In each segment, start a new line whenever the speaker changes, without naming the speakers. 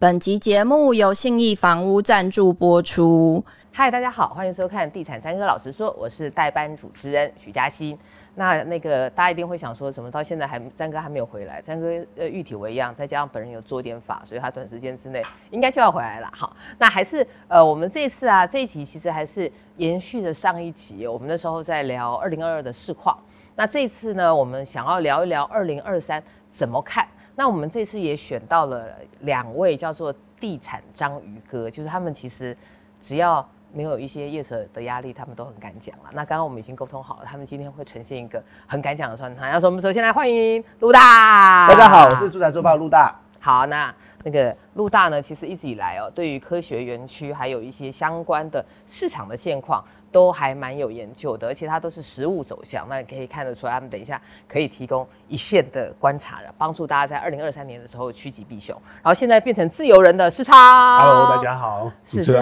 本集节目由信义房屋赞助播出。
嗨，大家好，欢迎收看《地产詹哥老实说》，我是代班主持人许嘉欣。那那个大家一定会想说，怎么到现在还詹哥还没有回来？詹哥呃玉体为恙，再加上本人有做点法，所以他短时间之内应该就要回来了。好，那还是呃我们这次啊这一集其实还是延续的上一集，我们那时候在聊二零二二的市况。那这次呢，我们想要聊一聊二零二三怎么看。那我们这次也选到了两位叫做地产章鱼哥，就是他们其实只要没有一些业者的压力，他们都很敢讲了。那刚刚我们已经沟通好了，他们今天会呈现一个很敢讲的状态。那说我们首先来欢迎陆大，
大家好，我是住宅周报陆大。
好，那那个陆大呢，其实一直以来哦，对于科学园区还有一些相关的市场的现况。都还蛮有研究的，而且它都是实物走向，那你可以看得出来，他们等一下可以提供一线的观察了，帮助大家在二零二三年的时候趋吉避凶。然后现在变成自由人的市昌
，Hello，大家好，
是是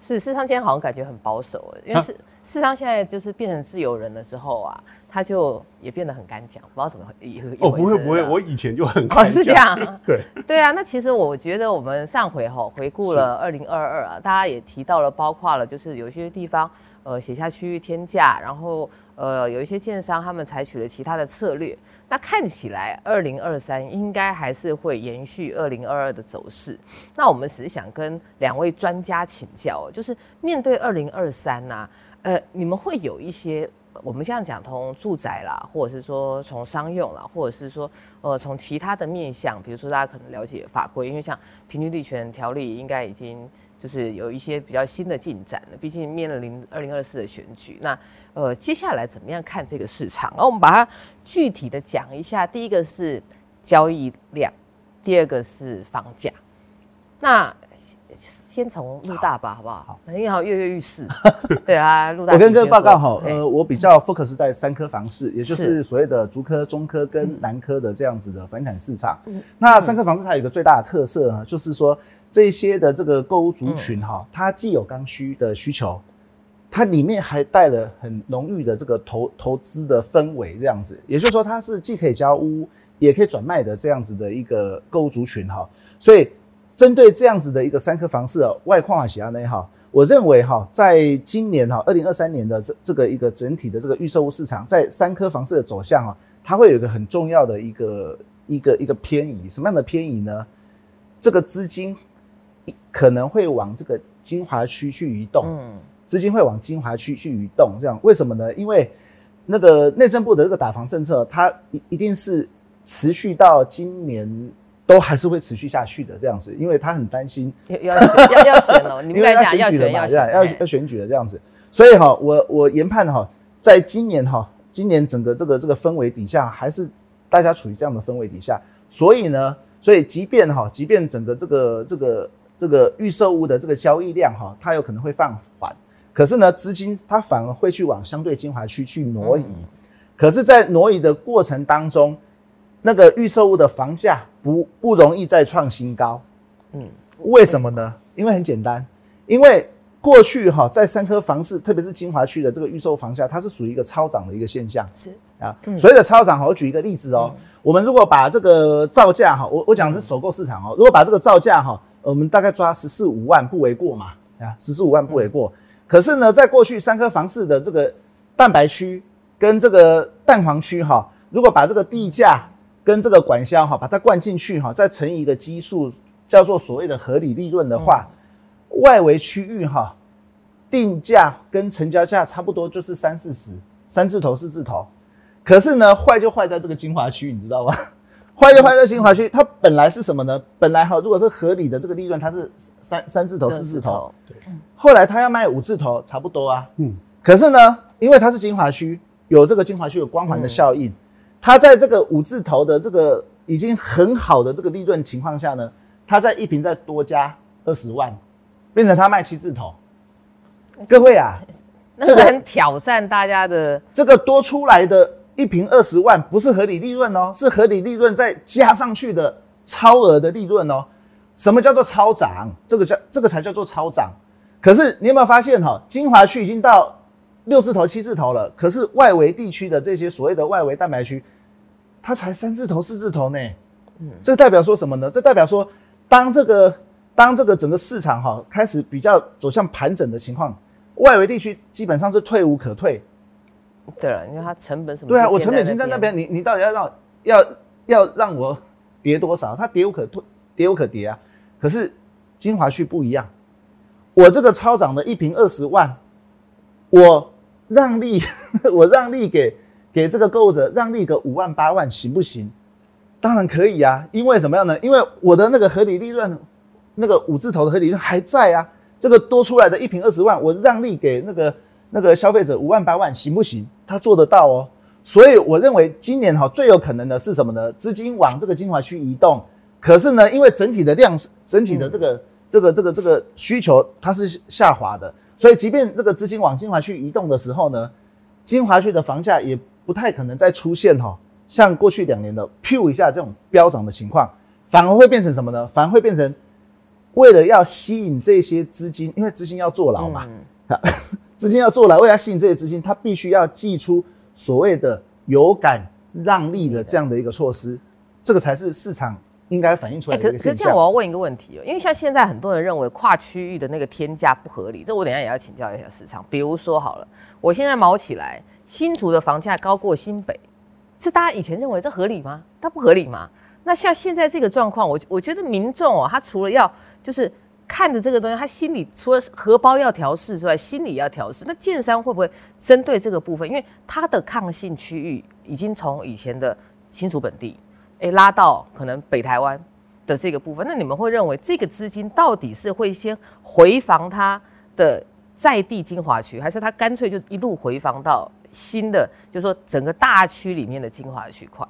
是世昌今天好像感觉很保守，因为世世昌现在就是变成自由人了之后啊，他就也变得很敢讲，不知道怎么以
哦，不会不会，我以前就很敢讲，
哦，是这样，
对
对啊，那其实我觉得我们上回哈回顾了二零二二啊，大家也提到了，包括了就是有些地方。呃，写下区域天价，然后呃，有一些建商他们采取了其他的策略。那看起来二零二三应该还是会延续二零二二的走势。那我们只是想跟两位专家请教，就是面对二零二三呐，呃，你们会有一些我们这样讲，从住宅啦，或者是说从商用啦，或者是说呃从其他的面向，比如说大家可能了解法规，因为像平均地权条例应该已经。就是有一些比较新的进展了，毕竟面临二零二四的选举。那呃，接下来怎么样看这个市场？然后我们把它具体的讲一下。第一个是交易量，第二个是房价。那先从陆大吧，好不好？好，你好，跃跃欲试。对啊，陆大。
我跟各位报告好，呃，我比较 focus 在三科房市，也就是所谓的竹科、中科跟南科的这样子的房地产市场。嗯、那三科房市它有一个最大的特色呢，就是说。这些的这个购屋族群哈，它既有刚需的需求，它里面还带了很浓郁的这个投投资的氛围，这样子，也就是说它是既可以交屋，也可以转卖的这样子的一个购物族群哈。所以针对这样子的一个三科房市的外况喜亚内哈，我认为哈，在今年哈二零二三年的这这个一个整体的这个预售屋市场，在三科房市的走向啊，它会有一个很重要的一个一个一个偏移，什么样的偏移呢？这个资金。可能会往这个金华区去移动，嗯，资金会往金华区去移动，这样为什么呢？因为那个内政部的这个打房政策，它一一定是持续到今年都还是会持续下去的，这样子，因为他很担心
要要要要选了，你们要选举了嘛，
要要要选举了这样子，所以哈，我我研判哈，在今年哈，今年整个这个这个氛围底下，还是大家处于这样的氛围底下，所以呢，所以即便哈，即便整个这个这个。这个预售屋的这个交易量哈，它有可能会放缓，可是呢，资金它反而会去往相对精华区去挪移。可是，在挪移的过程当中，那个预售屋的房价不不容易再创新高。嗯，为什么呢？因为很简单，因为过去哈，在三科房市，特别是精华区的这个预售房价，它是属于一个超涨的一个现象。是啊，所谓的超涨，我举一个例子哦，我们如果把这个造价哈，我我讲的是首购市场哦，如果把这个造价哈。我们大概抓十四五万不为过嘛，啊，十四五万不为过。可是呢，在过去三颗房市的这个蛋白区跟这个蛋黄区哈，如果把这个地价跟这个管销哈，把它灌进去哈，再乘以一个基数，叫做所谓的合理利润的话，外围区域哈，定价跟成交价差不多就是三四十，三字头四字头。可是呢，坏就坏在这个精华区，你知道吗？坏就坏在精华区，它本来是什么呢？本来哈，如果是合理的这个利润，它是三三字头、四字头。对。后来他要卖五字头，差不多啊。嗯。可是呢，因为它是精华区，有这个精华区有光环的效应，它在这个五字头的这个已经很好的这个利润情况下呢，它在一瓶再多加二十万，变成它卖七字头。各位啊，
这个很挑战大家的
这个多出来的。一瓶二十万不是合理利润哦，是合理利润再加上去的超额的利润哦。什么叫做超涨？这个叫这个才叫做超涨。可是你有没有发现哈，精华区已经到六字头、七字头了，可是外围地区的这些所谓的外围蛋白区，它才三字头、四字头呢。嗯，这代表说什么呢？这代表说，当这个当这个整个市场哈开始比较走向盘整的情况，外围地区基本上是退无可退。
对了，因为它成本什么？
对啊，我成本已经在那边，你你到底要让要要让我 跌多少？它跌无可退，跌无可跌啊。可是精华区不一样，我这个超涨的一瓶二十万，我让利，我让利给给这个购物者，让利个五万八万行不行？当然可以啊，因为怎么样呢？因为我的那个合理利润。那个五字头的合理利润还在啊，这个多出来的一瓶二十万，我让利给那个那个消费者五万八万，行不行？他做得到哦。所以我认为今年哈最有可能的是什么呢？资金往这个精华区移动。可是呢，因为整体的量，整体的这个、嗯、这个这个这个需求它是下滑的，所以即便这个资金往精华区移动的时候呢，精华区的房价也不太可能再出现哈像过去两年的 “pu” 一下这种飙涨的情况，反而会变成什么呢？反而会变成。为了要吸引这些资金，因为资金要坐牢嘛，啊、嗯，资金要做了，为了吸引这些资金，他必须要祭出所谓的有感让利的这样的一个措施，这个才是市场应该反映出来的。
可是这样，我要问一个问题哦，因为像现在很多人认为跨区域的那个天价不合理，这我等一下也要请教一下市场。比如说好了，我现在毛起来，新竹的房价高过新北，是大家以前认为这合理吗？它不合理吗？那像现在这个状况，我我觉得民众哦，他除了要就是看着这个东西，他心里除了荷包要调试之外，心里要调试。那建商会不会针对这个部分？因为它的抗性区域已经从以前的新竹本地，诶拉到可能北台湾的这个部分。那你们会认为这个资金到底是会先回防它的在地精华区，还是它干脆就一路回防到新的，就是说整个大区里面的精华区块？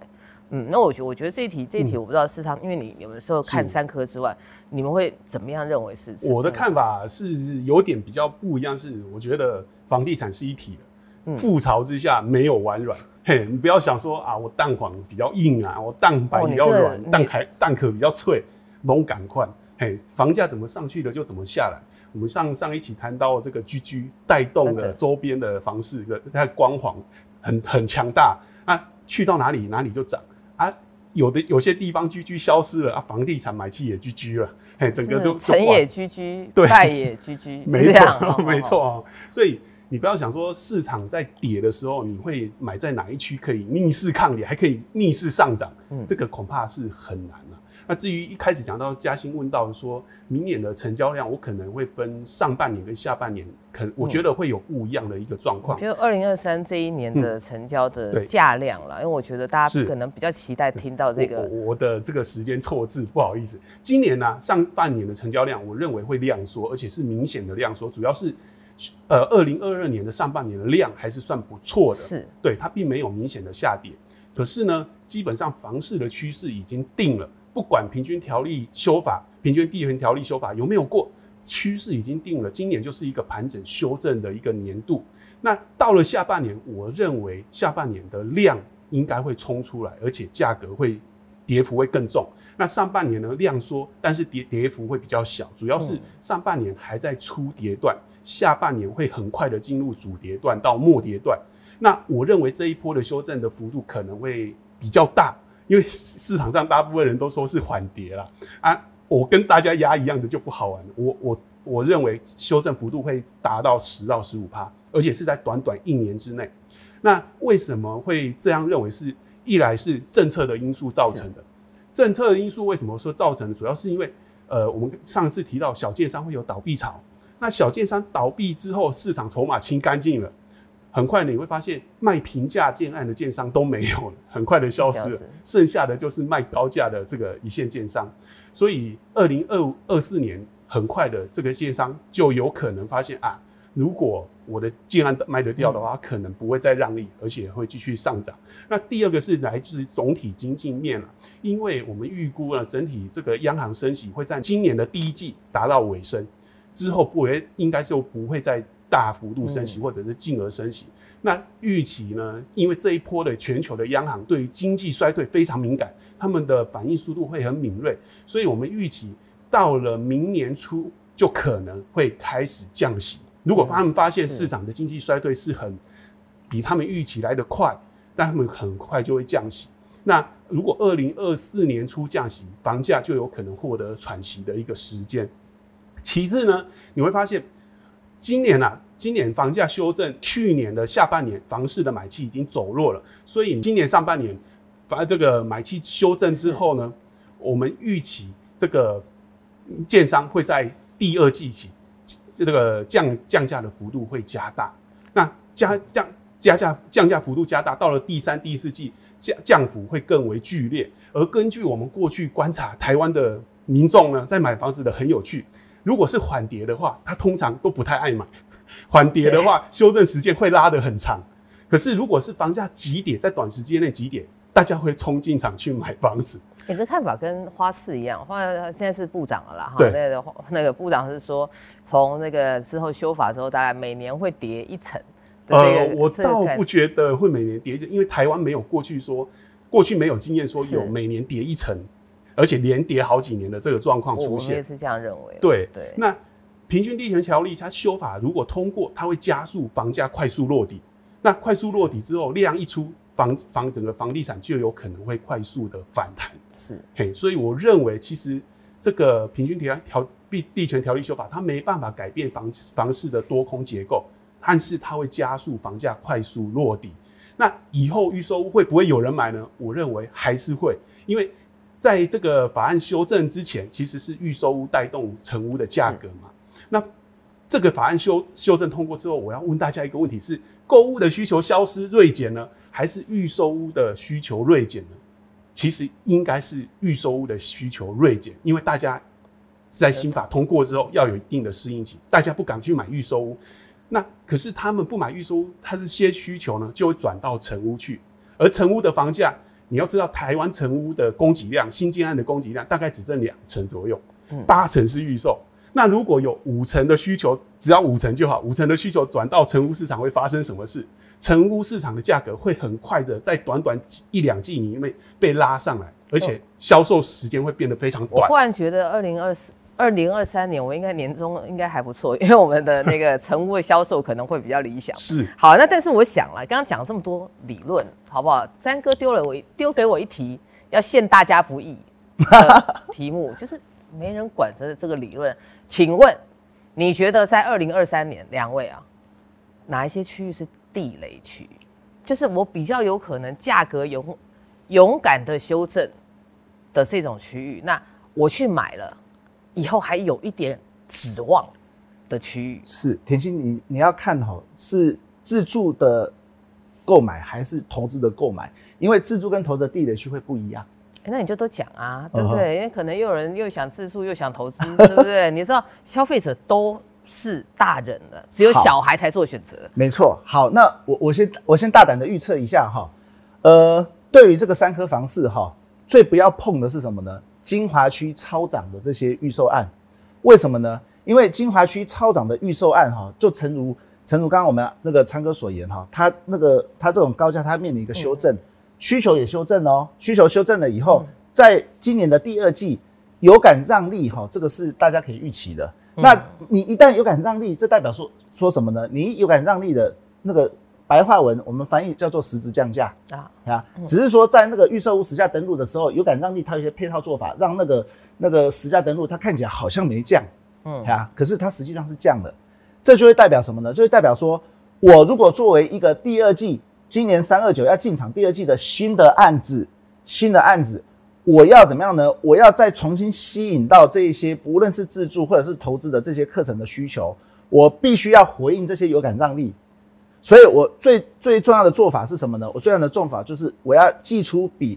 嗯，那我觉我觉得这一题这一题我不知道市场，嗯、因为你有的时候看三科之外，你们会怎么样认为是？
我的看法是有点比较不一样，是我觉得房地产是一体的，覆巢之下没有完卵。嘿，你不要想说啊，我蛋黄比较硬啊，我蛋白比较软，蛋壳蛋壳比较脆，拢赶快。嘿，房价怎么上去的就怎么下来。我们上上一期谈到这个居居带动了周边的房市的它光环很很强大啊，去到哪里哪里就涨。啊，有的有些地方居居消失了啊，房地产买气也居居了，嘿，整个就
成也居居，
对，
败也居居，
没错，没错哦。所以你不要想说市场在跌的时候，你会买在哪一区可以逆势抗跌，还可以逆势上涨，嗯，这个恐怕是很难了。那至于一开始讲到嘉兴问到说，明年的成交量，我可能会分上半年跟下半年，可我觉得会有不一样的一个状况。
就二零二三这一年的成交的价量了，嗯，因为我觉得大家可能比较期待听到这个。
我，我的这个时间错字，不好意思。今年呢，啊，上半年的成交量，我认为会量缩，而且是明显的量缩，主要是呃二零二二年的上半年的量还是算不错的，是对它并没有明显的下跌。可是呢，基本上房市的趋势已经定了。不管平均条例修法、平均地权条例修法有没有过，趋势已经定了。今年就是一个盘整修正的一个年度。那到了下半年，我认为下半年的量应该会冲出来，而且价格会跌幅会更重。那上半年呢，量缩，但是跌跌幅会比较小，主要是上半年还在初跌段，下半年会很快的进入主跌段到末跌段。那我认为这一波的修正的幅度可能会比较大。因为市场上大部分人都说是缓跌啦啊，我跟大家压一样的就不好玩。我我我认为修正幅度会达到十到十五趴，而且是在短短一年之内。那为什么会这样认为？是一来是政策的因素造成的。政策的因素为什么说造成的？主要是因为呃，我们上次提到小建商会有倒闭潮，那小建商倒闭之后，市场筹码清干净了。很快你会发现卖平价建案的建商都没有了，很快的消失了，剩下的就是卖高价的这个一线建商。所以二零二二四年很快的这个建商就有可能发现啊，如果我的建案卖得掉的话，可能不会再让利，而且会继续上涨。那第二个是来自总体经济面了，因为我们预估呢整体这个央行升息会在今年的第一季达到尾声，之后不会应该就不会再。大幅度升息，或者是进而升息，嗯、那预期呢？因为这一波的全球的央行对于经济衰退非常敏感，他们的反应速度会很敏锐，所以我们预期到了明年初就可能会开始降息。如果他们发现市场的经济衰退是很比他们预期来的快，但他们很快就会降息。那如果二零二四年初降息，房价就有可能获得喘息的一个时间。其次呢，你会发现今年啊，今年房价修正，去年的下半年房市的买气已经走弱了，所以今年上半年反这个买气修正之后呢，我们预期这个建商会在第二季起这个降降价的幅度会加大，那加降加价降价幅度加大，到了第三、第四季降降幅会更为剧烈。而根据我们过去观察，台湾的民众呢，在买房子的很有趣。如果是缓跌的话，他通常都不太爱买；缓跌的话，修正时间会拉得很长。可是如果是房价急跌，在短时间内急跌，大家会冲进场去买房子。
你、欸、这看法跟花市一样，花现在是部长了啦。
对，
那个那个部长是说，从那个之后修法之后，大概每年会跌一层。
呃，我倒不觉得会每年跌一层，因为台湾没有过去说。过去没有经验说有每年跌一层，而且连跌好几年的这个状况出现。
我也是这样认为。
对对。那平均地权条例它修法如果通过，它会加速房价快速落底。那快速落底之后，量一出，房房整个房地产就有可能会快速的反弹。
是。
嘿，所以我认为其实这个平均条条地地权条例修法，它没办法改变房房市的多空结构，但是它会加速房价快速落底。那以后预售屋会不会有人买呢？我认为还是会，因为在这个法案修正之前，其实是预售屋带动成屋的价格嘛。那这个法案修修正通过之后，我要问大家一个问题是：购物的需求消失锐减呢，还是预售屋的需求锐减呢？其实应该是预售屋的需求锐减，因为大家在新法通过之后要有一定的适应期，大家不敢去买预售屋。那可是他们不买预售屋，他这些需求呢就会转到成屋去，而成屋的房价，你要知道台湾成屋的供给量，新建案的供给量大概只剩两成左右，八成是预售。那如果有五成的需求，只要五成就好，五成的需求转到成屋市场会发生什么事？成屋市场的价格会很快的在短短一两季里面被拉上来，而且销售时间会变得非常短。
我忽然觉得二零二四。二零二三年，我应该年终应该还不错，因为我们的那个成屋的销售可能会比较理想。
是，
好，那但是我想了，刚刚讲了这么多理论，好不好？詹哥丢了我丢给我一题，要陷大家不易的题目，就是没人管的这个理论。请问，你觉得在二零二三年，两位啊，哪一些区域是地雷区？就是我比较有可能价格勇勇敢的修正的这种区域，那我去买了。以后还有一点指望的区域
是甜心，你你要看好是自住的购买还是投资的购买，因为自住跟投资的地雷区会不一样。
欸、那你就都讲啊，对不对？Uh -huh. 因为可能又有人又想自住又想投资，对不对？你知道消费者都是大人了，只有小孩才做选择。
没错。好，那我我先我先大胆的预测一下哈，呃，对于这个三科房市哈，最不要碰的是什么呢？精华区超涨的这些预售案，为什么呢？因为金华区超涨的预售案，哈，就诚如诚如刚刚我们那个昌哥所言，哈，它那个它这种高价，它面临一个修正，需求也修正哦，需求修正了以后，在今年的第二季有感让利，哈，这个是大家可以预期的。那你一旦有感让利，这代表说说什么呢？你有感让利的那个。白话文我们翻译叫做实质降价啊啊，只是说在那个预售屋实价登录的时候，有感让利，它有一些配套做法，让那个那个实价登录它看起来好像没降，嗯啊，可是它实际上是降了，这就会代表什么呢？就会代表说，我如果作为一个第二季今年三二九要进场第二季的新的案子，新的案子，我要怎么样呢？我要再重新吸引到这一些不论是自住或者是投资的这些课程的需求，我必须要回应这些有感让利。所以，我最最重要的做法是什么呢？我最重要的做法就是，我要寄出比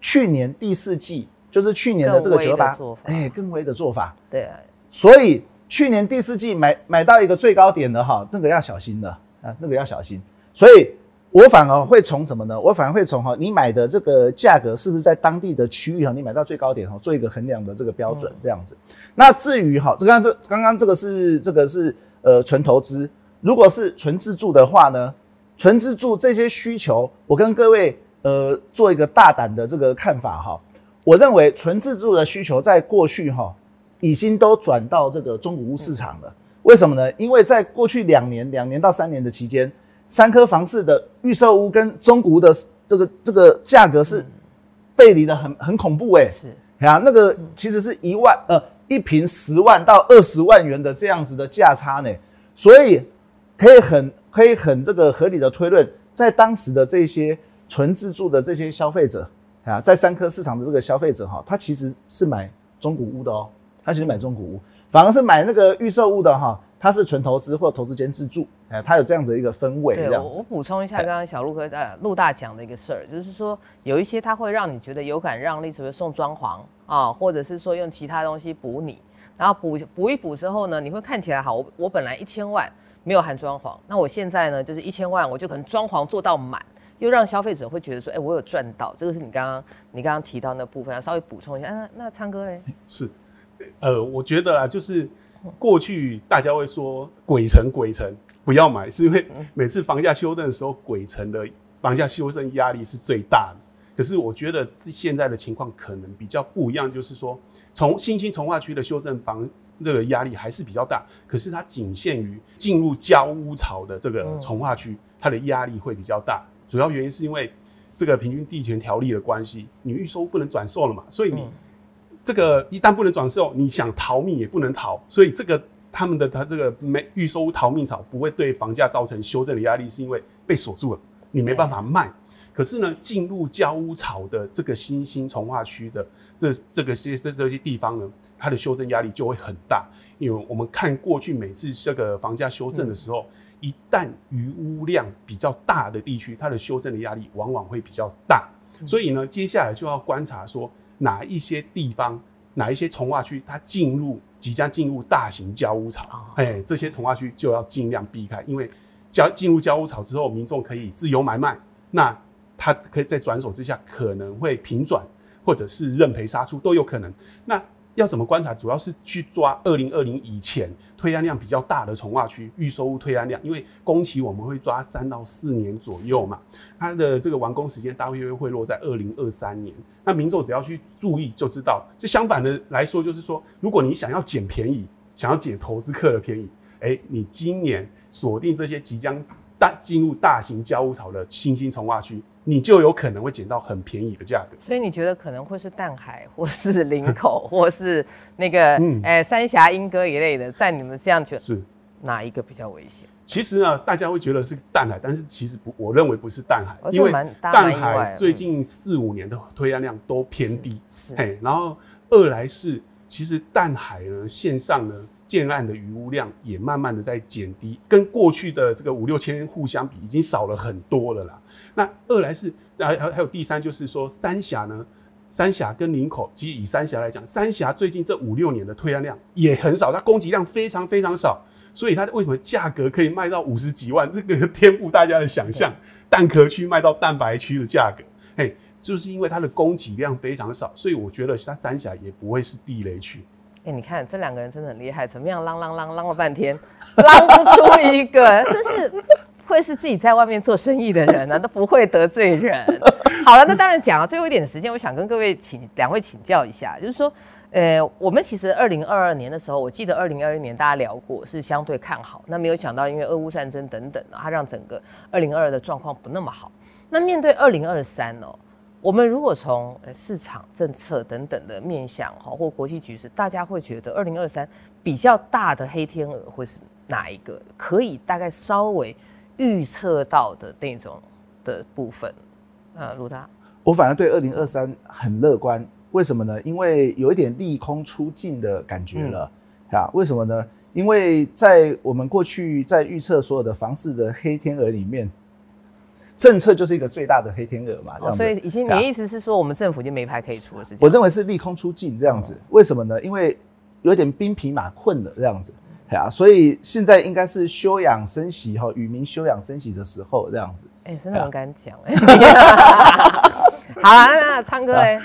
去年第四季，就是去年的这个九八，哎，更威的做法。
对啊。
所以去年第四季买买到一个最高点的哈，这个要小心的啊，那个要小心。所以我反而会从什么呢？我反而会从哈，你买的这个价格是不是在当地的区域哈，你买到最高点哈，做一个衡量的这个标准，这样子。那至于哈，这刚刚这刚刚这个是这个是呃纯投资。如果是纯自住的话呢，纯自住这些需求，我跟各位呃做一个大胆的这个看法哈。我认为纯自住的需求在过去哈已经都转到这个中古屋市场了。为什么呢？因为在过去两年、两年到三年的期间，三科房市的预售屋跟中古屋的这个这个价格是背离的很很恐怖哎、欸。是啊，那个其实是一万呃一平十万到二十万元的这样子的价差呢，所以可以很可以很这个合理的推论，在当时的这些纯自住的这些消费者啊，在三科市场的这个消费者哈，他其实是买中古屋的哦，他其实买中古屋，反而是买那个预售屋的哈。它是纯投资或投资兼自住，哎，它有这样的一个氛围。
对，我我补充一下，刚刚小陆哥呃陆大讲的一个事儿，就是说有一些它会让你觉得有感让利，比如送装潢啊，或者是说用其他东西补你，然后补补一补之后呢，你会看起来好。我我本来一千万没有含装潢，那我现在呢就是一千万，我就可能装潢做到满，又让消费者会觉得说，哎，我有赚到。这个是你刚刚你刚刚提到那部分，要稍微补充一下。那那昌哥嘞？
是，呃，我觉得啊，就是。过去大家会说鬼城鬼城不要买，是因为每次房价修正的时候，鬼城的房价修正压力是最大的。可是我觉得现在的情况可能比较不一样，就是说从新兴从化区的修正房这个压力还是比较大，可是它仅限于进入交屋潮的这个从化区，它的压力会比较大。主要原因是因为这个平均地权条例的关系，你预售不能转售了嘛，所以你。这个一旦不能转售，你想逃命也不能逃，所以这个他们的他这个没预售逃命潮不会对房价造成修正的压力，是因为被锁住了，你没办法卖。可是呢，进入交屋潮的这个新兴从化区的这这个些这这些地方呢，它的修正压力就会很大，因为我们看过去每次这个房价修正的时候，嗯、一旦余屋量比较大的地区，它的修正的压力往往会比较大。所以呢，接下来就要观察说。哪一些地方，哪一些从化区，它进入即将进入大型交屋潮，哎、欸，这些从化区就要尽量避开，因为交进入交屋潮之后，民众可以自由买卖，那他可以在转手之下可能会平转，或者是认赔杀出都有可能。那要怎么观察？主要是去抓二零二零以前推案量比较大的重划区预售屋推案量，因为工期我们会抓三到四年左右嘛，它的这个完工时间大约会落在二零二三年。那民众只要去注意就知道。就相反的来说，就是说，如果你想要捡便宜，想要捡投资客的便宜，哎、你今年锁定这些即将大进入大型交屋潮的新兴重化区。你就有可能会捡到很便宜的价格，
所以你觉得可能会是淡海，或是林口，或是那个哎、嗯欸、三峡莺歌一类的，在你们这样觉得是哪一个比较危险？
其实呢，大家会觉得是淡海，但是其实不，我认为不是淡海，因为淡海最近四五年的推案量都偏低，是，是然后二来是其实淡海呢线上呢建案的余屋量也慢慢的在减低，跟过去的这个五六千户相比，已经少了很多了啦。那二来是还还还有第三，就是说三峡呢，三峡跟林口，其实以三峡来讲，三峡最近这五六年的推案量也很少，它供给量非常非常少，所以它为什么价格可以卖到五十几万？这个天赋大家的想象，蛋壳区卖到蛋白区的价格，嘿，就是因为它的供给量非常少，所以我觉得它三峡也不会是地雷区。
哎，你看这两个人真的很厉害，怎么样啷啷啷啷了半天，啷不出一个，真是。会是自己在外面做生意的人呢、啊，都不会得罪人。好了，那当然讲了最后一点的时间，我想跟各位请两位请教一下，就是说，呃，我们其实二零二二年的时候，我记得二零二一年大家聊过是相对看好，那没有想到因为俄乌战争等等啊，它让整个二零二二的状况不那么好。那面对二零二三哦，我们如果从市场政策等等的面向哈，或国际局势，大家会觉得二零二三比较大的黑天鹅会是哪一个？可以大概稍微。预测到的那种的部分，呃，卢大，
我反而对二零二三很乐观，为什么呢？因为有一点利空出尽的感觉了，啊、嗯，为什么呢？因为在我们过去在预测所有的房市的黑天鹅里面，政策就是一个最大的黑天鹅嘛，
哦，所以已经你的意思是说，我们政府已经没牌可以出了，是这样？
我认为是利空出尽这样子，为什么呢？因为有点兵疲马困了这样子。啊，所以现在应该是休养生息哈，与民休养生息的时候，这样子。
哎、欸，真的很敢讲哎。好啦，那昌哥嘞，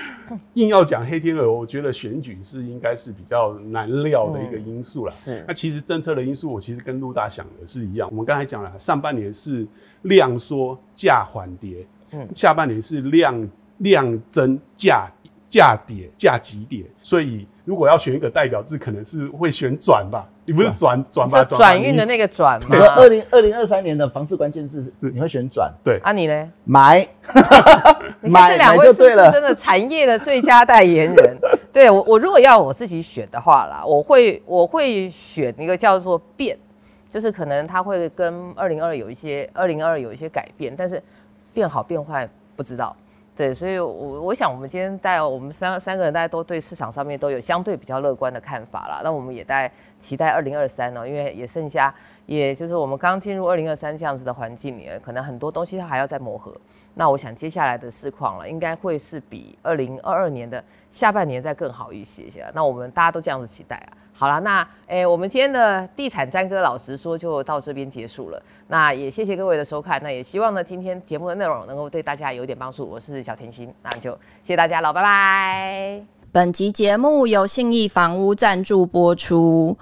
硬要讲黑天鹅，我觉得选举是应该是比较难料的一个因素了、嗯。是。那其实政策的因素，我其实跟陆大想的是一样。我们刚才讲了，上半年是量缩价缓跌，嗯，下半年是量量增价价跌价急跌，所以。如果要选一个代表字，可能是会选转吧？你不是转转吧？
转运的那个转吗？
二零二零二三年的房市关键字，你会选转？
对。
啊，你呢？
买，
买买就对了。真的产业的最佳代言人，对我，我如果要我自己选的话啦，我会我会选一个叫做变，就是可能它会跟二零二有一些二零二有一些改变，但是变好变坏不知道。对，所以我，我想，我们今天带我们三三个人，大家都对市场上面都有相对比较乐观的看法啦。那我们也带期待二零二三呢，因为也剩下，也就是我们刚进入二零二三这样子的环境里，可能很多东西它还要再磨合。那我想接下来的市况了，应该会是比二零二二年的下半年再更好一些些。那我们大家都这样子期待啊。好了，那诶、我们今天的地产詹哥老实说就到这边结束了。那也谢谢各位的收看，那也希望呢今天节目的内容能够对大家有点帮助。我是小甜心，那就谢谢大家了，拜拜。
本集节目由信义房屋赞助播出。